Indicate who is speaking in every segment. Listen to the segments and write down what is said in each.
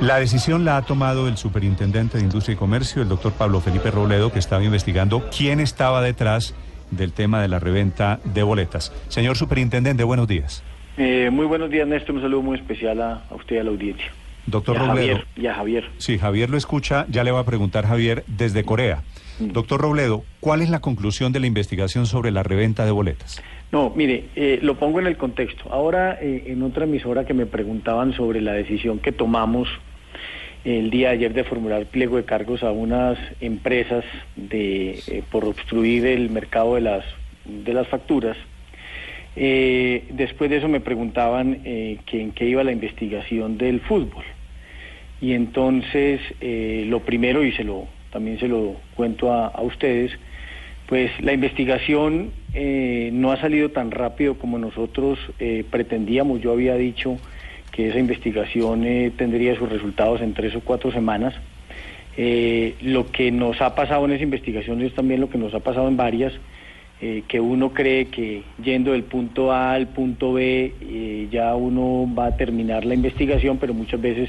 Speaker 1: La decisión la ha tomado el superintendente de Industria y Comercio, el doctor Pablo Felipe Robledo, que estaba investigando quién estaba detrás del tema de la reventa de boletas. Señor superintendente, buenos días.
Speaker 2: Eh, muy buenos días, Néstor. Un saludo muy especial a, usted y a la audiencia.
Speaker 1: Doctor
Speaker 2: y a
Speaker 1: Robledo.
Speaker 2: Javier, y a Javier.
Speaker 1: Sí, Javier lo escucha. Ya le va a preguntar Javier desde Corea.
Speaker 2: Mm.
Speaker 1: Doctor Robledo, ¿cuál es la conclusión de la investigación sobre la reventa de boletas?
Speaker 2: No, mire, eh, lo pongo en el contexto. Ahora, eh, en otra emisora que me preguntaban sobre la decisión que tomamos el día de ayer de formular pliego de cargos a unas empresas de eh, por obstruir el mercado de las de las facturas. Eh, después de eso me preguntaban eh, que en qué iba la investigación del fútbol. Y entonces lo primero, y se lo también se lo cuento a, a ustedes, pues la investigación eh, no ha salido tan rápido como nosotros eh, pretendíamos. Yo había dicho que esa investigación eh, tendría sus resultados en tres o cuatro semanas. Eh, lo que nos ha pasado en esa investigación es también lo que nos ha pasado en varias, eh, que uno cree que yendo del punto A al punto B ya uno va a terminar la investigación, pero muchas veces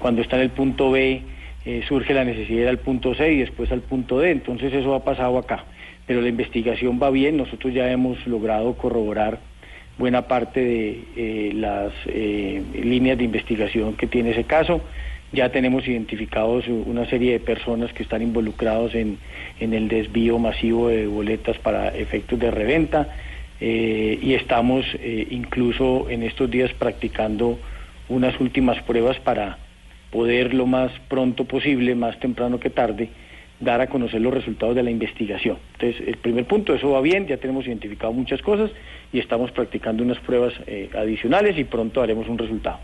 Speaker 2: cuando está en el punto B eh, surge la necesidad de ir al punto C y después al punto D, entonces eso ha pasado acá. Pero la investigación va bien, nosotros ya hemos logrado corroborar buena parte de eh, las eh, líneas de investigación que tiene ese caso. Ya tenemos identificados una serie de personas que están involucrados en, en el desvío masivo de boletas para efectos de reventa y estamos incluso en estos días practicando unas últimas pruebas para poder lo más pronto posible, más temprano que tarde, dar a conocer los resultados de la investigación. Entonces, el primer punto, eso va bien, ya tenemos identificado muchas cosas y estamos practicando unas pruebas eh, adicionales y pronto haremos un resultado.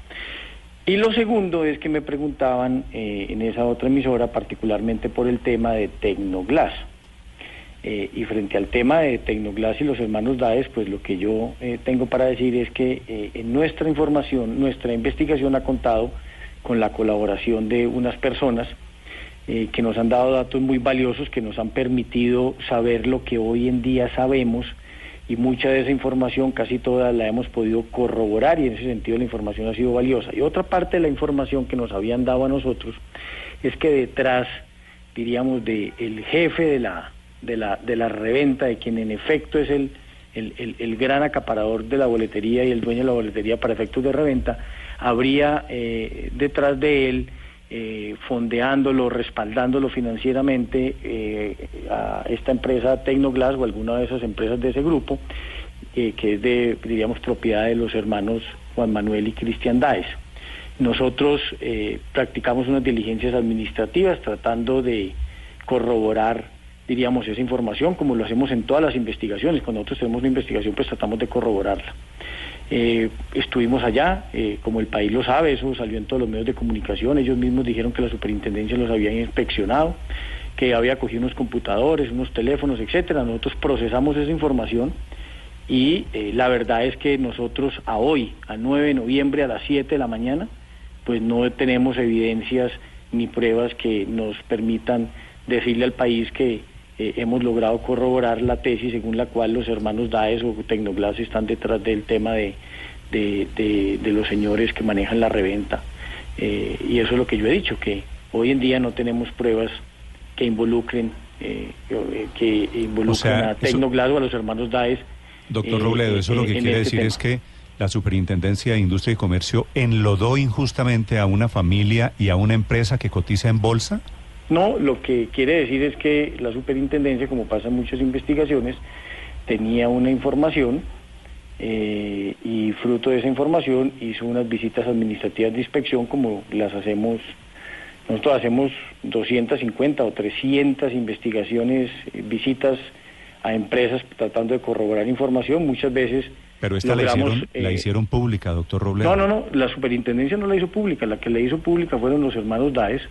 Speaker 2: Y lo segundo es que me preguntaban eh, en esa otra emisora, particularmente por el tema de Tecnoglass. Eh, y frente al tema de Tecnoglass y los hermanos Daes, pues lo que yo tengo para decir es que en nuestra información, nuestra investigación ha contado con la colaboración de unas personas eh, que nos han dado datos muy valiosos, que nos han permitido saber lo que hoy en día sabemos y mucha de esa información, casi toda la hemos podido corroborar y en ese sentido la información ha sido valiosa. Y otra parte de la información que nos habían dado a nosotros es que detrás, diríamos, del el jefe de la, de, la, de la reventa, de quien en efecto es el, el, el gran acaparador de la boletería y el dueño de la boletería para efectos de reventa, habría eh, detrás de él eh, fondeándolo, respaldándolo financieramente eh, a esta empresa Tecnoglass o alguna de esas empresas de ese grupo, eh, que es de, diríamos, propiedad de los hermanos Juan Manuel y Cristian Daes. Nosotros practicamos unas diligencias administrativas tratando de corroborar, diríamos, esa información, como lo hacemos en todas las investigaciones. Cuando nosotros tenemos una investigación, pues tratamos de corroborarla. Eh, estuvimos allá, eh, como el país lo sabe, eso salió en todos los medios de comunicación, ellos mismos dijeron que la superintendencia los había inspeccionado, que había cogido unos computadores, unos teléfonos, etcétera. Nosotros procesamos esa información y eh, la verdad es que nosotros a hoy, a 9 de noviembre a las 7 de la mañana, pues no tenemos evidencias ni pruebas que nos permitan decirle al país que eh, hemos logrado corroborar la tesis según la cual los hermanos Daes o Tecnoglass están detrás del tema de, de, de, de los señores que manejan la reventa. Eh, y eso es lo que yo he dicho, que hoy en día no tenemos pruebas que involucren, eh, que involucren
Speaker 1: O sea,
Speaker 2: a
Speaker 1: eso-
Speaker 2: Tecnoglass o a los hermanos Daes.
Speaker 1: Doctor Robledo, eso lo que quiere
Speaker 2: este
Speaker 1: decir
Speaker 2: tema.
Speaker 1: es que la Superintendencia de Industria y Comercio enlodó injustamente a una familia y a una empresa que cotiza en bolsa.
Speaker 2: No, lo que quiere decir es que la superintendencia, como pasa en muchas investigaciones, tenía una información eh, y fruto de esa información hizo unas visitas administrativas de inspección como las hacemos, nosotros hacemos 250 o 300 investigaciones, visitas a empresas tratando de corroborar información, muchas veces...
Speaker 1: Pero esta la hicieron, la
Speaker 2: eh,
Speaker 1: hicieron pública, doctor Robledo.
Speaker 2: no, no, no, la superintendencia no la hizo pública, la que la hizo pública fueron los hermanos Daes.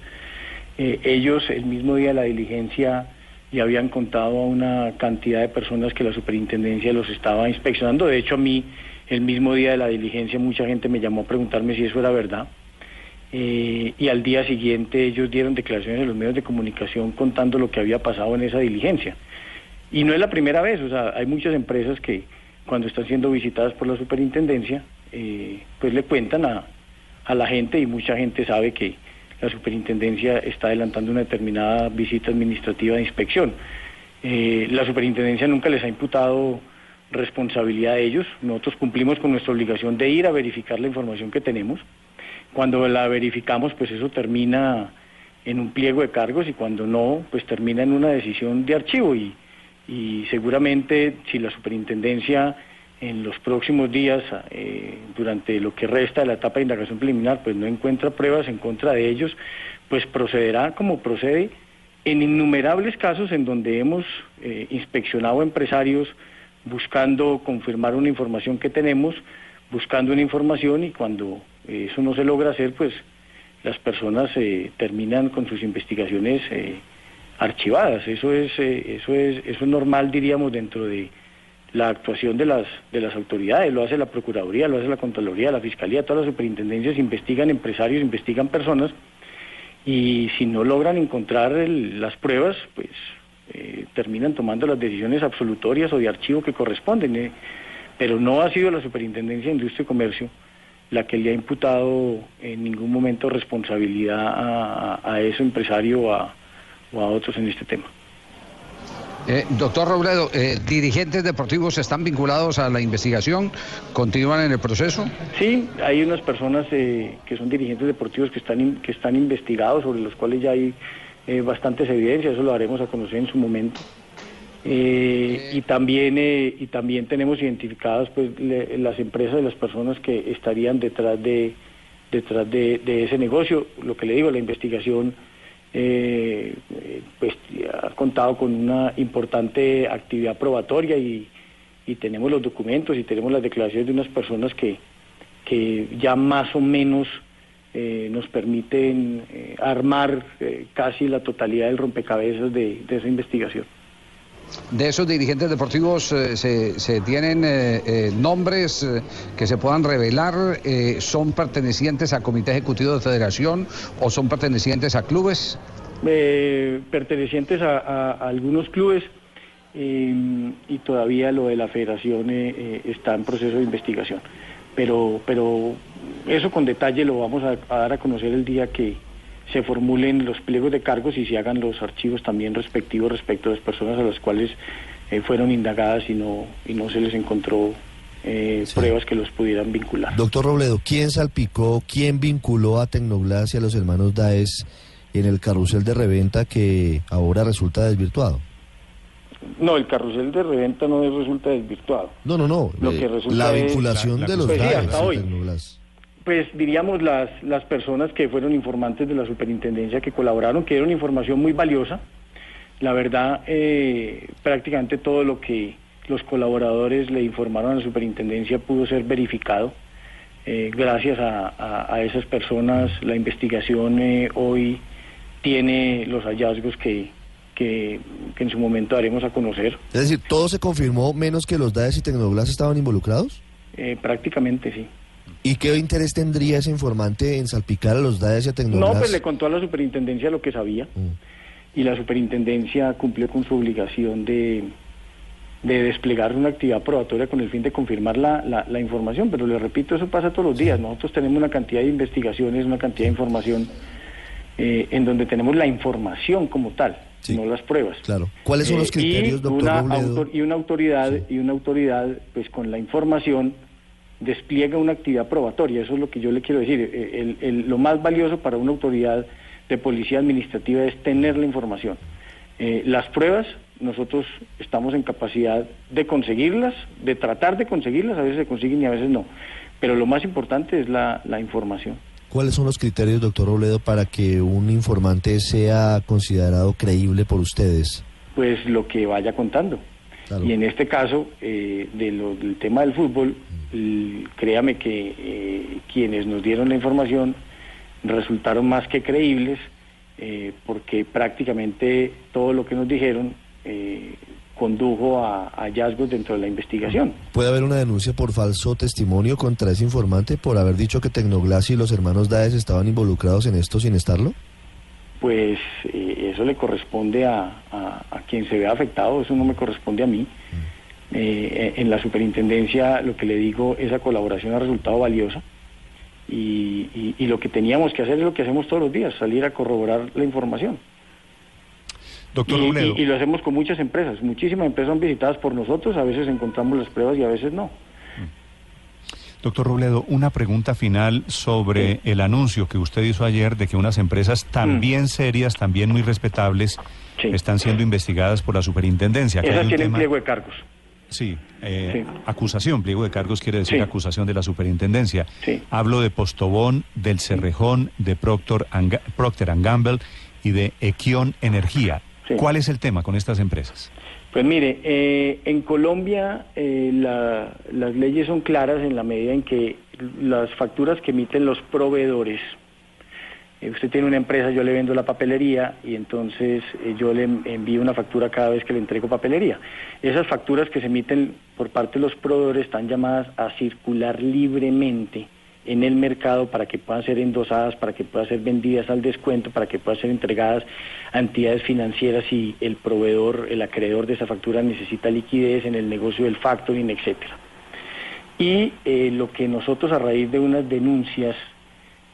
Speaker 2: Eh, ellos el mismo día de la diligencia ya habían contado a una cantidad de personas que la superintendencia los estaba inspeccionando. De hecho, a mí el mismo día de la diligencia mucha gente me llamó a preguntarme si eso era verdad. Eh, y al día siguiente ellos dieron declaraciones en los medios de comunicación contando lo que había pasado en esa diligencia. Y no es la primera vez, o sea, hay muchas empresas que cuando están siendo visitadas por la superintendencia, eh, pues le cuentan a, a la gente y mucha gente sabe que la superintendencia está adelantando una determinada visita administrativa de inspección. Eh, la superintendencia nunca les ha imputado responsabilidad a ellos. Nosotros cumplimos con nuestra obligación de ir a verificar la información que tenemos. Cuando la verificamos, pues eso termina en un pliego de cargos y cuando no, pues termina en una decisión de archivo y, y seguramente si la superintendencia en los próximos días, eh, durante lo que resta de la etapa de indagación preliminar, pues no encuentra pruebas en contra de ellos, pues procederá como procede en innumerables casos en donde hemos eh, inspeccionado empresarios buscando confirmar una información que tenemos, buscando una información y cuando eh, eso no se logra hacer, pues las personas terminan con sus investigaciones archivadas. Eso es, eso es, eso es normal, diríamos, dentro de la actuación de las, de las autoridades, lo hace la Procuraduría, lo hace la Contraloría, la Fiscalía, todas las superintendencias investigan empresarios, investigan personas y si no logran encontrar las pruebas, pues eh, terminan tomando las decisiones absolutorias o de archivo que corresponden. Eh. Pero no ha sido la Superintendencia de Industria y Comercio la que le ha imputado en ningún momento responsabilidad a, a, ese empresario o a otros en este tema.
Speaker 3: Eh, doctor Robledo, eh, ¿dirigentes deportivos están vinculados a la investigación? ¿Continúan en el proceso?
Speaker 2: Sí, hay unas personas eh, que son dirigentes deportivos que están, que están investigados, sobre los cuales ya hay bastantes evidencias, eso lo haremos a conocer en su momento. y también y también tenemos identificadas pues las empresas y las personas que estarían detrás de detrás de ese negocio. Lo que le digo, la investigación eh, pues ha contado con una importante actividad probatoria y, tenemos los documentos y tenemos las declaraciones de unas personas que, que ya más o menos eh, nos permiten eh, armar eh, casi la totalidad del rompecabezas de esa investigación.
Speaker 3: De esos dirigentes deportivos eh, se, tienen eh, eh, nombres que se puedan revelar, son pertenecientes a comité ejecutivo de federación o son pertenecientes a clubes.
Speaker 2: pertenecientes a, algunos clubes y todavía lo de la federación está en proceso de investigación. Pero, pero eso con detalle lo vamos a dar a conocer el día que, se formulen los pliegos de cargos y se hagan los archivos también respectivos respecto a las personas a las cuales eh, fueron indagadas y no, y no se les encontró eh, pruebas que los pudieran vincular.
Speaker 4: Doctor Robledo, ¿quién salpicó, quién vinculó a Tecnoglass y a los hermanos Daes en el carrusel de reventa que ahora resulta desvirtuado?
Speaker 2: No, el carrusel de reventa no resulta desvirtuado.
Speaker 4: No, no, no. Lo que eh, la vinculación de los pues Daes
Speaker 2: pues diríamos las, las personas que fueron informantes de la superintendencia que colaboraron, que dieron información muy valiosa. La verdad, eh, prácticamente todo lo que los colaboradores le informaron a la superintendencia pudo ser verificado. Eh, gracias a, esas personas, la investigación eh, hoy tiene los hallazgos que, que, en su momento haremos a conocer.
Speaker 4: Es decir, ¿todo se confirmó menos que los DAES y Tecnoglas estaban involucrados?
Speaker 2: prácticamente sí.
Speaker 4: ¿Y qué interés tendría ese informante en salpicar a los DAES y a?
Speaker 2: No, pues le contó a la superintendencia lo que sabía. Mm. Y la superintendencia cumplió con su obligación de, de desplegar una actividad probatoria con el fin de confirmar la, la, información. Pero le repito, eso pasa todos los días. Nosotros tenemos una cantidad de investigaciones, una cantidad de información eh, en donde tenemos la información como tal. no las pruebas.
Speaker 4: Claro. ¿Cuáles son los eh, criterios, doctor
Speaker 2: una y una autoridad y una autoridad, pues con la información despliega una actividad probatoria. Eso es lo que yo le quiero decir. Eh, lo más valioso para una autoridad de policía administrativa es tener la información. Eh, las pruebas, nosotros estamos en capacidad de conseguirlas, de tratar de conseguirlas, a veces se consiguen y a veces no. Pero lo más importante es la, información.
Speaker 4: ¿Cuáles son los criterios, doctor Robledo, para que un informante sea considerado creíble por ustedes?
Speaker 2: Pues lo que vaya contando. Y en este caso, eh, del tema del fútbol, créame que eh, quienes nos dieron la información resultaron más que creíbles eh, porque prácticamente todo lo que nos dijeron eh, condujo a, hallazgos dentro de la investigación.
Speaker 4: ¿Puede haber una denuncia por falso testimonio contra ese informante por haber dicho que Tecnoglass y los hermanos Daes estaban involucrados en esto sin estarlo?
Speaker 2: Pues eso le corresponde a, a, quien se vea afectado, eso no me corresponde a mí. Mm. Eh, en la superintendencia lo que le digo, esa colaboración ha resultado valiosa. y, y, lo que teníamos que hacer es lo que hacemos todos los días, salir a corroborar la información.
Speaker 1: Doctor
Speaker 2: y, y, lo hacemos con muchas empresas. Muchísimas empresas son visitadas por nosotros, a veces encontramos las pruebas y a veces no.
Speaker 1: Doctor Robledo, una pregunta final sobre el anuncio que usted hizo ayer de que unas empresas también mm. serias, también muy respetables, están siendo investigadas por la superintendencia.
Speaker 2: Esas tienen pliego de cargos.
Speaker 1: Sí, eh, acusación, pliego de cargos quiere decir acusación de la superintendencia. Hablo de Postobón, del Cerrejón, de Procter, Procter Gamble y de Equion Energía. ¿Cuál es el tema con estas empresas?
Speaker 2: Pues mire, eh, en Colombia eh, las leyes son claras en la medida en que las facturas que emiten los proveedores, eh, usted tiene una empresa, yo le vendo la papelería y entonces yo le envío una factura cada vez que le entrego papelería. Esas facturas que se emiten por parte de los proveedores están llamadas a circular libremente en el mercado para que puedan ser endosadas, para que puedan ser vendidas al descuento, para que puedan ser entregadas a entidades financieras si el proveedor, el acreedor de esa factura necesita liquidez en el negocio del factoring, etcétera. Y eh, lo que nosotros a raíz de unas denuncias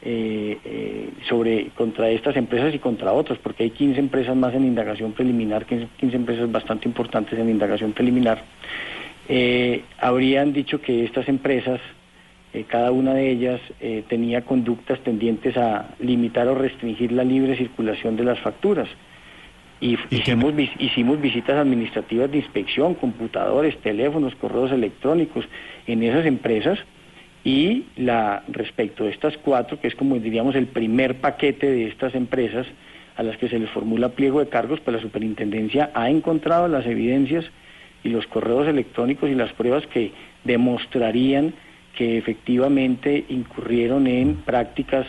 Speaker 2: eh, eh, sobre contra estas empresas y contra otras, porque hay 15 empresas más en indagación preliminar, 15, 15 empresas bastante importantes en indagación preliminar, habrían dicho que estas empresas eh, cada una de ellas eh, tenía conductas tendientes a limitar o restringir la libre circulación de las facturas. Y hicimos, hicimos visitas administrativas de inspección, computadores, teléfonos, correos electrónicos en esas empresas y la respecto de estas cuatro, que es como diríamos el primer paquete de estas empresas a las que se les formula pliego de cargos, pues la superintendencia ha encontrado las evidencias y los correos electrónicos y las pruebas que demostrarían que efectivamente incurrieron en prácticas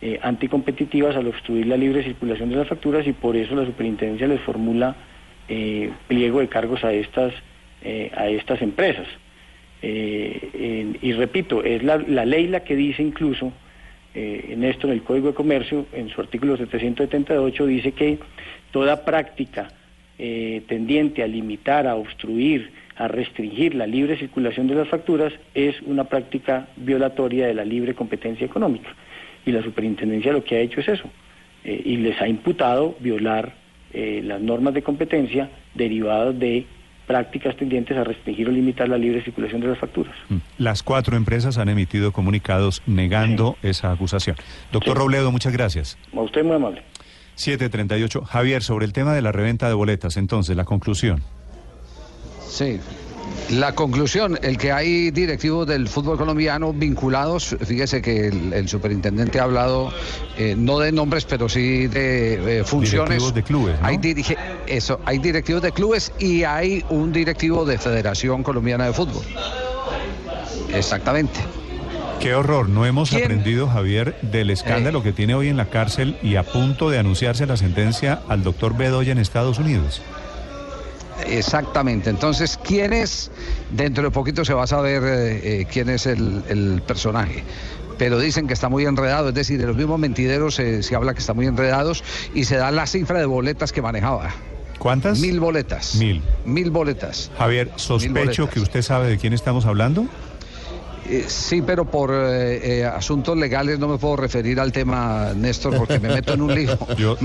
Speaker 2: eh, anticompetitivas al obstruir la libre circulación de las facturas y por eso la superintendencia les formula eh, pliego de cargos a estas, eh, a estas empresas. y repito, es la, la, ley la que dice incluso, en esto en el Código de Comercio, en su artículo 778, dice que toda práctica tendiente a limitar, a obstruir, a restringir la libre circulación de las facturas es una práctica violatoria de la libre competencia económica. Y la superintendencia lo que ha hecho es eso, eh, y les ha imputado violar eh, las normas de competencia derivadas de prácticas tendientes a restringir o limitar la libre circulación de las facturas. Mm.
Speaker 1: Las cuatro empresas han emitido comunicados negando esa acusación. Doctor Robledo, muchas gracias.
Speaker 2: A usted muy amable.
Speaker 1: 738. Javier, sobre el tema de la reventa de boletas, entonces, la conclusión.
Speaker 3: Sí. La conclusión, el que hay directivos del fútbol colombiano vinculados, fíjese que el, superintendente ha hablado eh, no de nombres, pero sí de eh, funciones.
Speaker 1: Directivos de clubes.
Speaker 3: Hay eso, hay directivos de clubes y hay un directivo de Federación Colombiana de Fútbol. Exactamente.
Speaker 1: Qué horror, no hemos aprendido, Javier, del escándalo eh. que tiene hoy en la cárcel y a punto de anunciarse la sentencia al doctor Bedoya en Estados Unidos.
Speaker 3: Exactamente. Entonces, ¿quién es? Dentro de poquito se va a saber eh, eh, quién es el, personaje pero dicen que está muy enredado, es decir, de los mismos mentideros se habla que está muy enredados y se da la cifra de boletas que manejaba.
Speaker 1: ¿Cuántas?
Speaker 3: Mil boletas.
Speaker 1: Mil.
Speaker 3: Mil boletas.
Speaker 1: Javier, sospecho que usted sabe de quién estamos hablando.
Speaker 3: Eh, sí, pero por asuntos legales no me puedo referir al tema, Néstor, porque me meto en un lío.
Speaker 1: Yo,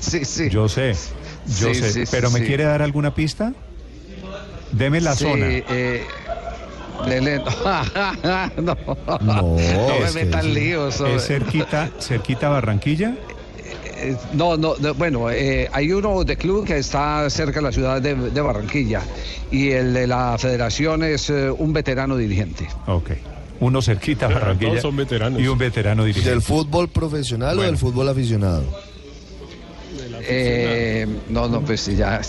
Speaker 1: sé, sí, yo sé. Yo sé, pero ¿me quiere dar alguna pista? Deme la zona.
Speaker 3: Eh, no, no, me metan líos.
Speaker 1: ¿Es cerquita, cerquita Barranquilla?
Speaker 3: Eh, no, no, bueno, eh, hay uno de club que está cerca de la ciudad de, Barranquilla y el de la federación es un veterano dirigente.
Speaker 1: Ok. Uno cerquita Barranquilla
Speaker 5: son veteranos.
Speaker 1: y un veterano dirigente.
Speaker 4: ¿Del fútbol profesional o del fútbol aficionado?
Speaker 3: Eh, no, no, pues ya.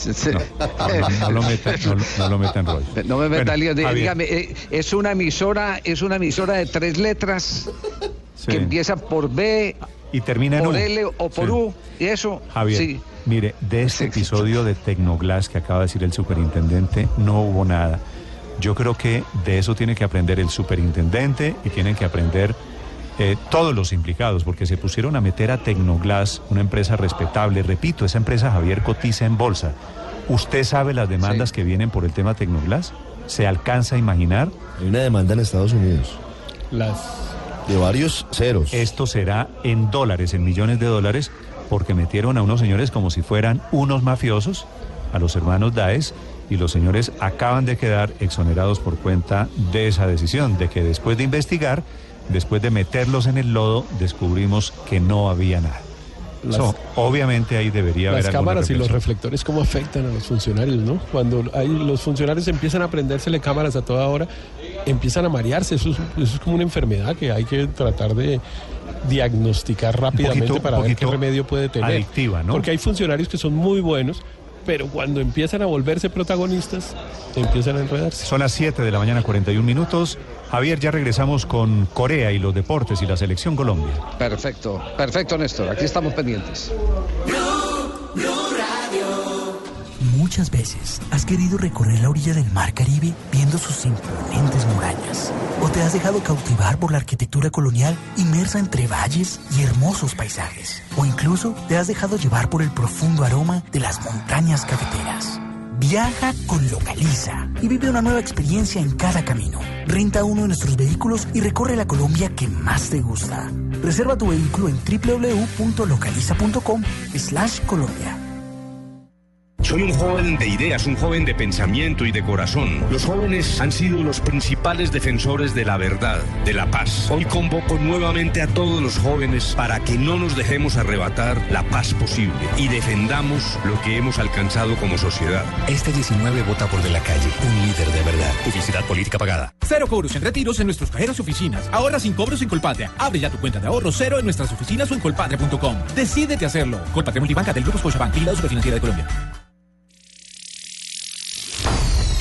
Speaker 1: No, lo meta, no, lo meta en rollo.
Speaker 3: No me meta lío. Dígame, eh, es una emisora, es una emisora de tres letras que empieza por B
Speaker 1: y termina en
Speaker 3: por L o por U. Y eso.
Speaker 1: Javier, sí. mire, de este episodio de Tecnoglass que acaba de decir el superintendente, no hubo nada. Yo creo que de eso tiene que aprender el superintendente y tienen que aprender eh, todos los implicados, porque se pusieron a meter a Tecnoglass, una empresa respetable. Repito, esa empresa Javier cotiza en bolsa. ¿Usted sabe las demandas que vienen por el tema Tecnoglass? ¿Se alcanza a imaginar?
Speaker 4: Hay una demanda en Estados Unidos.
Speaker 5: Las
Speaker 4: De varios ceros.
Speaker 1: Esto será en dólares, en millones de dólares, porque metieron a unos señores como si fueran unos mafiosos, a los hermanos Daes, y los señores acaban de quedar exonerados por cuenta de esa decisión, de que después de investigar, después de meterlos en el lodo, descubrimos que no había nada. Obviamente ahí debería haber
Speaker 5: Las cámaras y los reflectores cómo afectan a los funcionarios, ¿no? Cuando hay, los funcionarios empiezan a prendérsele cámaras a toda hora, empiezan a marearse. Eso es, eso es como una enfermedad que hay que tratar de diagnosticar rápidamente
Speaker 1: poquito-
Speaker 5: para ver qué remedio puede tener.
Speaker 1: adictiva, ¿no?
Speaker 5: Porque hay funcionarios que son muy buenos, pero cuando empiezan a volverse protagonistas, empiezan a enredarse.
Speaker 1: Son las 7 de la mañana, 41 minutos. Javier, ya regresamos con Corea y los deportes y la selección Colombia.
Speaker 3: Perfecto, perfecto, Néstor. Aquí estamos pendientes.
Speaker 6: Muchas veces has querido recorrer la orilla del mar Caribe viendo sus imponentes murallas. O te has dejado cautivar por la arquitectura colonial inmersa entre valles y hermosos paisajes. O incluso te has dejado llevar por el profundo aroma de las montañas cafeteras. Viaja con Localiza y vive una nueva experiencia en cada camino. Renta uno de nuestros vehículos y recorre la Colombia que más te gusta. Reserva tu vehículo en www.localiza.com slash Colombia.
Speaker 7: Soy un joven de ideas, un joven de pensamiento y de corazón. Los jóvenes han sido los principales defensores de la verdad, de la paz. Hoy convoco nuevamente a todos los jóvenes para que no nos dejemos arrebatar la paz posible y defendamos lo que hemos alcanzado como sociedad.
Speaker 8: Este 19 vota por De la Calle, un líder de verdad.
Speaker 9: Publicidad política pagada. Cero cobros en retiros en nuestros cajeros y oficinas. Ahorra sin cobros en Colpatria. Abre ya tu cuenta de ahorro cero en nuestras oficinas o en colpatria.com. Decídete a hacerlo. Colpatria Multibanca del Grupo Scotiabank. Vigilado Superfinanciera de Colombia.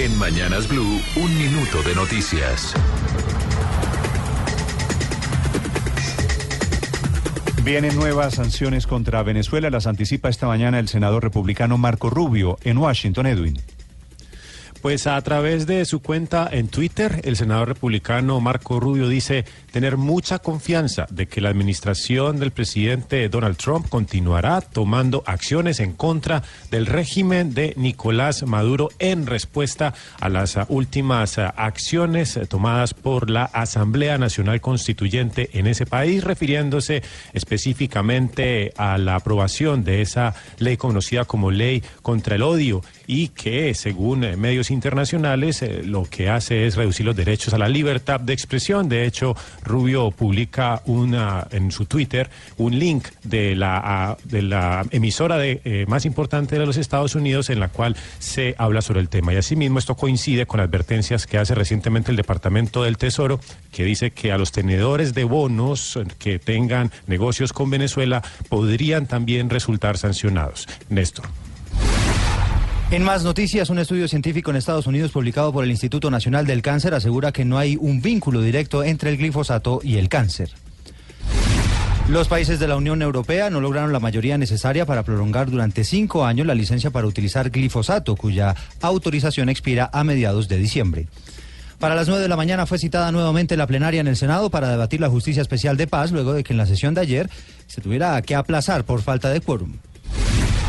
Speaker 10: En Mañanas Blue, un minuto de noticias.
Speaker 1: Vienen nuevas sanciones contra Venezuela, las anticipa esta mañana el senador republicano Marco Rubio en Washington, Edwin.
Speaker 11: Pues a través de su cuenta en Twitter, el senador republicano Marco Rubio dice tener mucha confianza de que la administración del presidente Donald Trump continuará tomando acciones en contra del régimen de Nicolás Maduro en respuesta a las ah, últimas ah, acciones eh, tomadas por la Asamblea Nacional Constituyente en ese país, refiriéndose específicamente a la aprobación de esa ley conocida como ley contra el odio y que, según eh, medios internacionales, eh, lo que hace es reducir los derechos a la libertad de expresión. De hecho, Rubio publica una, en su Twitter un link de la, de la emisora de, eh, más importante de los Estados Unidos en la cual se habla sobre el tema. Y asimismo, esto coincide con advertencias que hace recientemente el Departamento del Tesoro, que dice que a los tenedores de bonos que tengan negocios con Venezuela podrían también resultar sancionados. Néstor.
Speaker 12: En más noticias, un estudio científico en Estados Unidos publicado por el Instituto Nacional del Cáncer asegura que no hay un vínculo directo entre el glifosato y el cáncer. Los países de la Unión Europea no lograron la mayoría necesaria para prolongar durante cinco años la licencia para utilizar glifosato, cuya autorización expira a mediados de diciembre. Para las 9 de la mañana fue citada nuevamente la plenaria en el Senado para debatir la justicia especial de paz luego de que en la sesión de ayer se tuviera que aplazar por falta de quórum.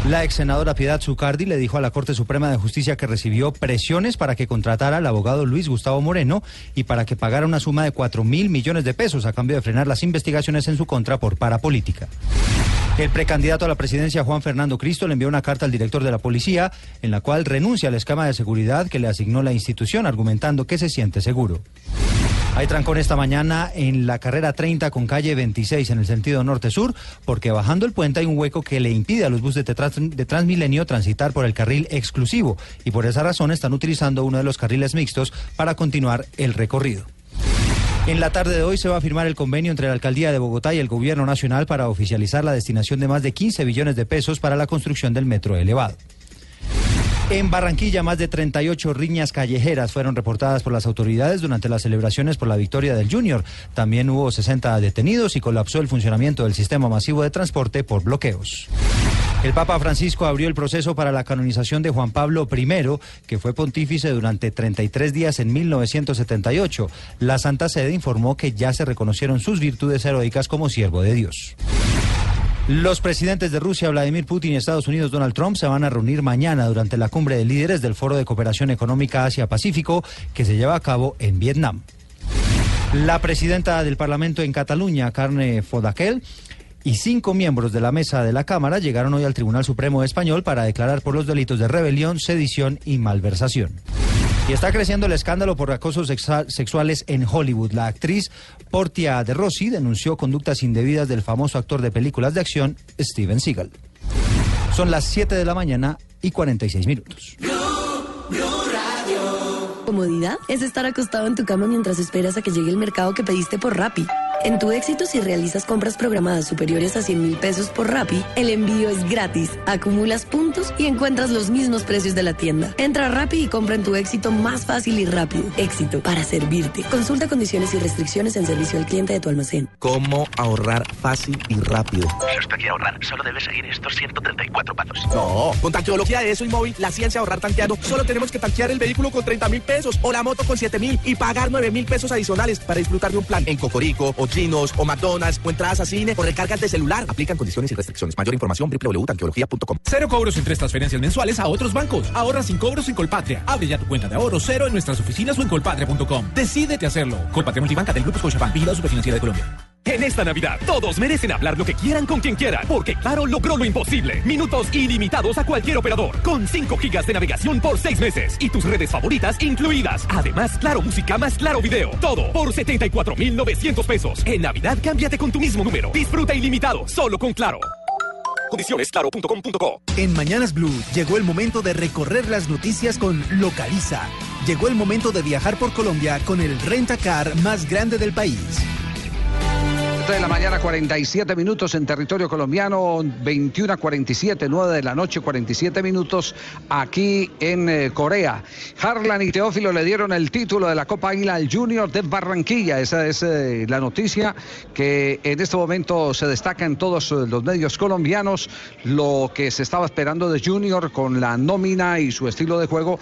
Speaker 12: La ex senadora Piedad Zucardi le dijo a la Corte Suprema de Justicia que recibió presiones para que contratara al abogado Luis Gustavo Moreno y para que pagara una suma de 4 mil millones de pesos a cambio de frenar las investigaciones en su contra por parapolítica. El precandidato a la presidencia Juan Fernando Cristo le envió una carta al director de la policía en la cual renuncia al esquema de seguridad que le asignó la institución argumentando que se siente seguro. Hay trancón esta mañana en la carrera 30 con calle 26 en el sentido norte-sur, porque bajando el puente hay un hueco que le impide a los buses de, de Transmilenio transitar por el carril exclusivo y por esa razón están utilizando uno de los carriles mixtos para continuar el recorrido. En la tarde de hoy se va a firmar el convenio entre la Alcaldía de Bogotá y el Gobierno Nacional para oficializar la destinación de más de 15 billones de pesos para la construcción del metro elevado. En Barranquilla, más de 38 riñas callejeras fueron reportadas por las autoridades durante las celebraciones por la victoria del Junior. También hubo 60 detenidos y colapsó el funcionamiento del sistema masivo de transporte por bloqueos. El Papa Francisco abrió el proceso para la canonización de Juan Pablo I, que fue pontífice durante 33 días en 1978. La Santa Sede informó que ya se reconocieron sus virtudes heroicas como siervo de Dios. Los presidentes de Rusia, Vladimir Putin y Estados Unidos, Donald Trump, se van a reunir mañana durante la cumbre de líderes del Foro de Cooperación Económica Asia-Pacífico que se lleva a cabo en Vietnam. La presidenta del Parlamento en Cataluña, Carne Fodaquel, y cinco miembros de la mesa de la Cámara llegaron hoy al Tribunal Supremo Español para declarar por los delitos de rebelión, sedición y malversación. Y está creciendo el escándalo por acosos sexuales en Hollywood. La actriz Portia de Rossi denunció conductas indebidas del famoso actor de películas de acción Steven Seagal. Son las 7 de la mañana y 46 minutos.
Speaker 13: Comodidad es estar acostado en tu cama mientras esperas a que llegue el mercado que pediste por Rappi. En tu éxito, si realizas compras programadas superiores a 100 mil pesos por Rappi, el envío es gratis, acumulas puntos y encuentras los mismos precios de la tienda. Entra a Rappi y compra en tu éxito más fácil y rápido. Éxito para servirte. Consulta condiciones y restricciones en servicio al cliente de tu almacén.
Speaker 14: ¿Cómo ahorrar fácil y rápido?
Speaker 15: Justo que ahorrar, solo debes seguir estos 134 pasos.
Speaker 14: No, con tanqueología de eso y móvil, la ciencia ahorrar tanqueando, solo tenemos que tanquear el vehículo con 30 mil pesos o la moto con 7 mil y pagar 9 mil pesos adicionales para disfrutar de un plan en Cocorico o Chinos o McDonald's o entradas a cine o recargas de celular. Aplican condiciones y restricciones. Mayor información www.tanqueología.com.
Speaker 9: Cero cobros en tres transferencias mensuales a otros bancos. Ahorra sin cobros en Colpatria. Abre ya tu cuenta de ahorro cero en nuestras oficinas o en colpatria.com. Decídete hacerlo. Colpatria Multibanca del Grupo Scotiabank. Vigilado Superfinanciera de Colombia.
Speaker 16: En esta Navidad, todos merecen hablar lo que quieran con quien quieran, porque Claro logró lo imposible. Minutos ilimitados a cualquier operador, con 5 gigas de navegación por 6 meses y tus redes favoritas incluidas. Además, Claro Música más Claro Video. Todo por 74,900 pesos. En Navidad, cámbiate con tu mismo número. Disfruta ilimitado, solo con Claro. Condiciones claro.com.co.
Speaker 17: En Mañanas Blue llegó el momento de recorrer las noticias con Localiza. Llegó el momento de viajar por Colombia con el rentacar más grande del país
Speaker 3: de la mañana, 47 minutos en territorio colombiano, 21 a 47, 9 de la noche, 47 minutos aquí en eh, Corea. Harlan y Teófilo le dieron el título de la Copa Águila al Junior de Barranquilla. Esa es eh, la noticia que en este momento se destaca en todos eh, los medios colombianos. Lo que se estaba esperando de Junior con la nómina y su estilo de juego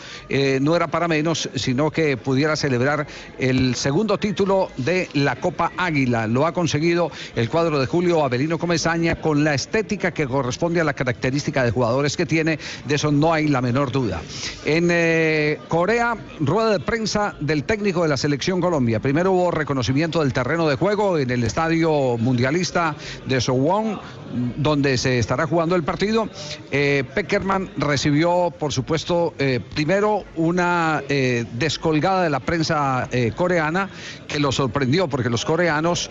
Speaker 3: no era para menos, sino que pudiera celebrar el segundo título de la Copa Águila. Lo ha conseguido el cuadro de Julio Avelino Comesaña con la estética que corresponde a la característica de jugadores que tiene, de eso no hay la menor duda. En eh, Corea, rueda de prensa del técnico de la selección Colombia. Primero hubo reconocimiento del terreno de juego en el estadio mundialista de Sowon, donde se estará jugando el partido. Eh, Peckerman recibió, por supuesto, eh, primero una descolgada de la prensa coreana que lo sorprendió porque los coreanos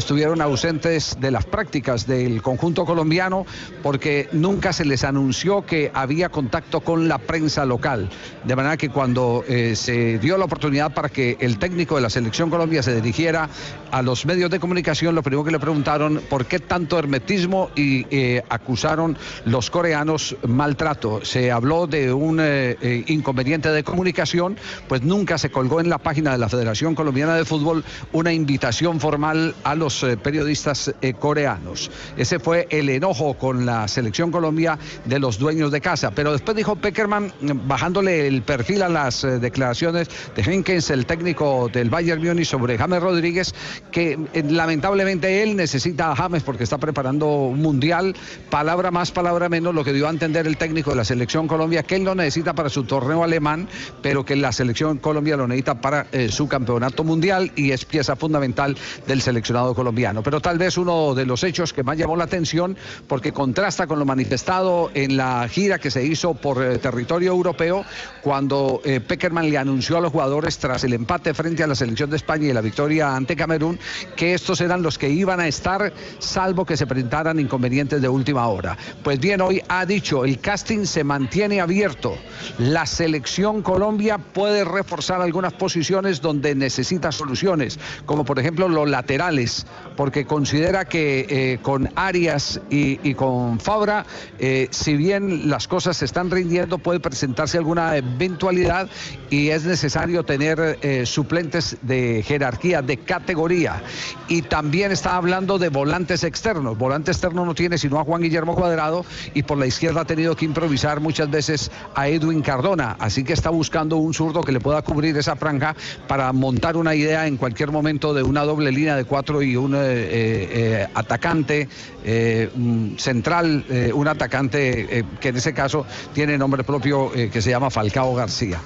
Speaker 3: estuvieron ausentes de las prácticas del conjunto colombiano porque nunca se les anunció que había contacto con la prensa local. De manera que cuando eh, se dio la oportunidad para que el técnico de la selección Colombia se dirigiera a los medios de comunicación, lo primero que le preguntaron por qué tanto hermetismo y eh, acusaron los coreanos maltrato. Se habló de un eh, inconveniente de comunicación, pues nunca se colgó en la página de la Federación Colombiana de Fútbol una invitación formal a los eh, periodistas eh, coreanos. Ese fue el enojo con la selección Colombia de los dueños de casa. Pero después dijo Peckerman, bajándole el perfil a las eh, declaraciones de Henkens, el técnico del Bayern Múnich, sobre James Rodríguez, que lamentablemente él necesita a James porque está preparando un mundial. Palabra más, palabra menos, lo que dio a entender el técnico de la selección Colombia, que él lo necesita para su torneo alemán, pero que la selección Colombia lo necesita para su campeonato mundial y es pieza fundamental del seleccionado colombiano. Pero tal vez uno de los hechos que más llamó la atención, porque contrasta con lo manifestado en la gira que se hizo por eh, territorio europeo, cuando eh, Peckerman le anunció a los jugadores tras el empate frente a la selección de España y la victoria ante Camerún, que estos eran los que iban a estar, salvo que se presentaran inconvenientes de última hora. Pues bien, hoy ha dicho, el casting se mantiene abierto. La selección Colombia puede reforzar algunas posiciones donde necesita soluciones, como por ejemplo los laterales porque considera que eh, con Arias y, con Fabra, eh, si bien las cosas se están rindiendo, puede presentarse alguna eventualidad y es necesario tener eh, suplentes de jerarquía, de categoría. Y también está hablando de volantes externos. Volante externo no tiene sino a Juan Guillermo Cuadrado y por la izquierda ha tenido que improvisar muchas veces a Edwin Cardona. Así que está buscando un zurdo que le pueda cubrir esa franja para montar una idea en cualquier momento de una doble línea de cuatro y y un eh, eh, atacante eh, un central, un atacante que en ese caso tiene nombre propio que se llama Falcao García.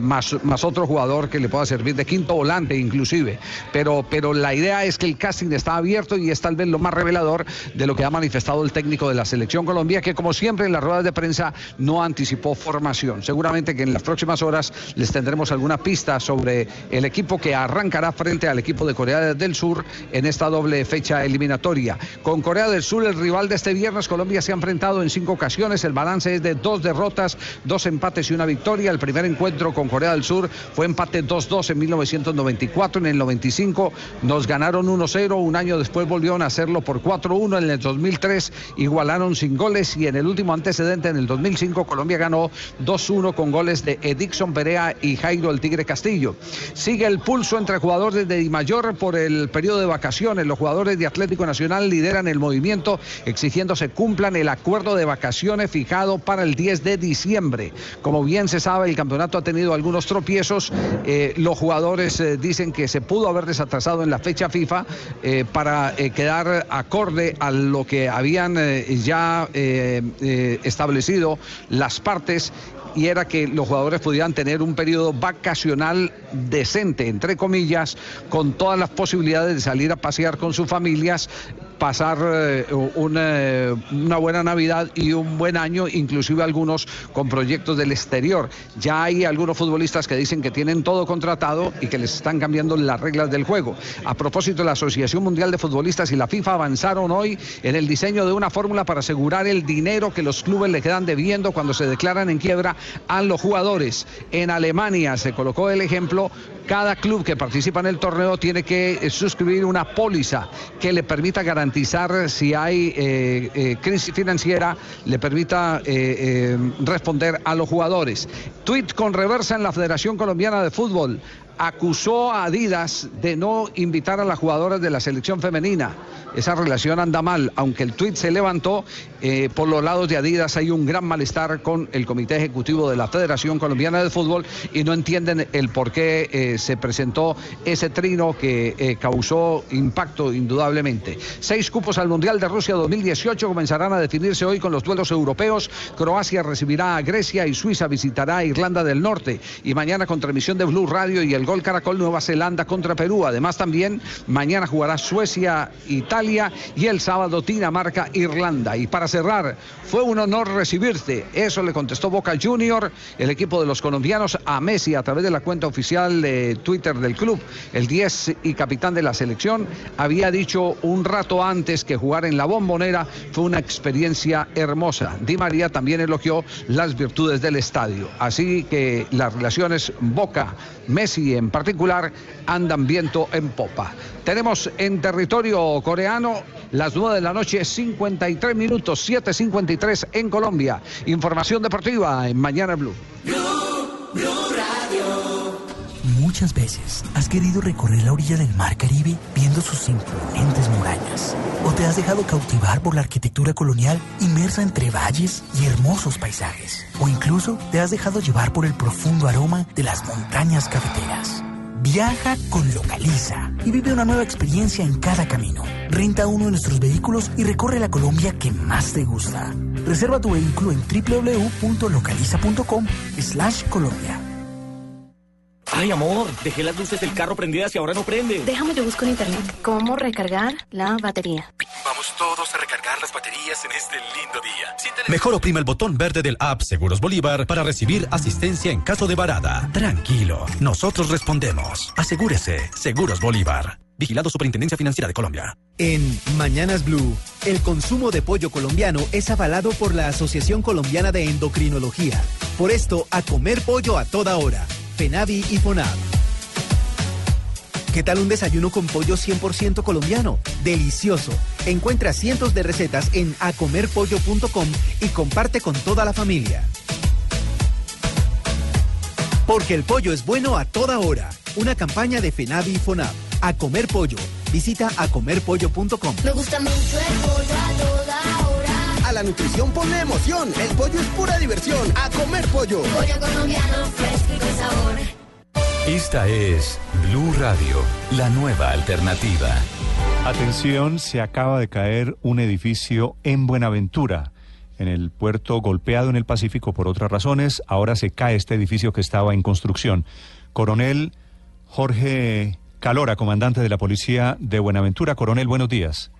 Speaker 3: Más, más otro jugador que le pueda servir de quinto volante inclusive. Pero, pero la idea es que el casting está abierto y es tal vez lo más revelador de lo que ha manifestado el técnico de la selección Colombia, que como siempre en las ruedas de prensa no anticipó formación. Seguramente que en las próximas horas les tendremos alguna pista sobre el equipo que arrancará frente al equipo de Corea del Sur en esta doble fecha eliminatoria. Con Corea del Sur, el rival de este viernes, Colombia se ha enfrentado en cinco ocasiones. El balance es de dos derrotas, dos empates y una victoria. El primer encuentro con Corea del Sur fue empate 2-2 en 1994. En el 95 nos ganaron 1-0. Un año después volvieron a hacerlo por 4-1. En el 2003 igualaron sin goles. Y en el último antecedente, en el 2005, Colombia ganó 2-1 con goles de Edixon Perea y Jairo el Tigre Castillo. Sigue el pulso entre jugadores de Di Mayor por el periodo de vacaciones. Los jugadores de Atlético Nacional lideran el movimiento exigiendo se cumplan el acuerdo de vacaciones fijado para el 10 de diciembre. Como bien se sabe, el campeonato ha tenido algunos tropiezos. Eh, los jugadores eh, dicen que se pudo haber desatrasado en la fecha FIFA eh, para quedar acorde a lo que habían ya establecido las partes y era que los jugadores pudieran tener un periodo vacacional decente, entre comillas, con todas las posibilidades de salir a pasear con sus familias, pasar eh, una, una buena Navidad y un buen año, inclusive algunos con proyectos del exterior. Ya hay algunos futbolistas que dicen que tienen todo contratado y que les están cambiando las reglas del juego. A propósito, la Asociación Mundial de Futbolistas y la FIFA avanzaron hoy en el diseño de una fórmula para asegurar el dinero que los clubes le quedan debiendo cuando se declaran en quiebra a los jugadores. En Alemania se colocó el ejemplo, cada club que participa en el torneo tiene que eh, suscribir una póliza que le permita garantizar si hay eh, eh, crisis financiera, le permita eh, responder a los jugadores. Tweet con reversa en la Federación Colombiana de Fútbol acusó a Adidas de no invitar a las jugadoras de la selección femenina. Esa relación anda mal, aunque el tuit se levantó, eh, por los lados de Adidas hay un gran malestar con el Comité Ejecutivo de la Federación Colombiana de Fútbol y no entienden el por qué eh, se presentó ese trino que eh, causó impacto indudablemente. Seis cupos al Mundial de Rusia 2018 comenzarán a definirse hoy con los duelos europeos. Croacia recibirá a Grecia y Suiza visitará a Irlanda del Norte. Y mañana con transmisión de Blue Radio y el Gol Caracol Nueva Zelanda contra Perú. Además también mañana jugará Suecia, Italia y el sábado Dinamarca, Irlanda. Y para cerrar, fue un honor recibirte. Eso le contestó Boca Junior, el equipo de los colombianos, a Messi a través de la cuenta oficial de Twitter del club. El 10 y capitán de la selección había dicho un rato antes que jugar en la bombonera fue una experiencia hermosa. Di María también elogió las virtudes del estadio. Así que las relaciones Boca-Messi en particular andan viento en popa. Tenemos en territorio coreano las 9 de la noche, 53 minutos, 7.53 en Colombia. Información deportiva en Mañana Blue.
Speaker 6: Muchas veces has querido recorrer la orilla del mar Caribe viendo sus imponentes murallas. O te has dejado cautivar por la arquitectura colonial inmersa entre valles y hermosos paisajes. O incluso te has dejado llevar por el profundo aroma de las montañas cafeteras. Viaja con Localiza y vive una nueva experiencia en cada camino. Renta uno de nuestros vehículos y recorre la Colombia que más te gusta. Reserva tu vehículo en www.localiza.com slash Colombia.
Speaker 18: Ay, amor, dejé las luces del carro prendidas y ahora no prende.
Speaker 19: Déjame yo busco en internet cómo recargar la batería.
Speaker 8: Vamos todos a recargar las baterías en este lindo día. Mejor oprima el botón verde del app Seguros Bolívar para recibir asistencia en caso de varada. Tranquilo, nosotros respondemos. Asegúrese, Seguros Bolívar. Vigilado Superintendencia Financiera de Colombia.
Speaker 17: En Mañanas Blue, el consumo de pollo colombiano es avalado por la Asociación Colombiana de Endocrinología. Por esto, a comer pollo a toda hora. FENAVI y FONAV. ¿Qué tal un desayuno con pollo 100% colombiano? Delicioso. Encuentra cientos de recetas en acomerpollo.com y comparte con toda la familia. Porque el pollo es bueno a toda hora. Una campaña de FENAVI y FONAV. A comer pollo. Visita acomerpollo.com.
Speaker 20: Me gusta mucho el pollo
Speaker 14: la nutrición ponle emoción. El pollo es pura diversión. A comer pollo.
Speaker 20: Pollo colombiano fresco y con sabor.
Speaker 10: Esta es Blue Radio, la nueva alternativa.
Speaker 1: Atención, se acaba de caer un edificio en Buenaventura, en el puerto golpeado en el Pacífico por otras razones. Ahora se cae este edificio que estaba en construcción. Coronel Jorge Calora, comandante de la Policía de Buenaventura. Coronel, buenos días.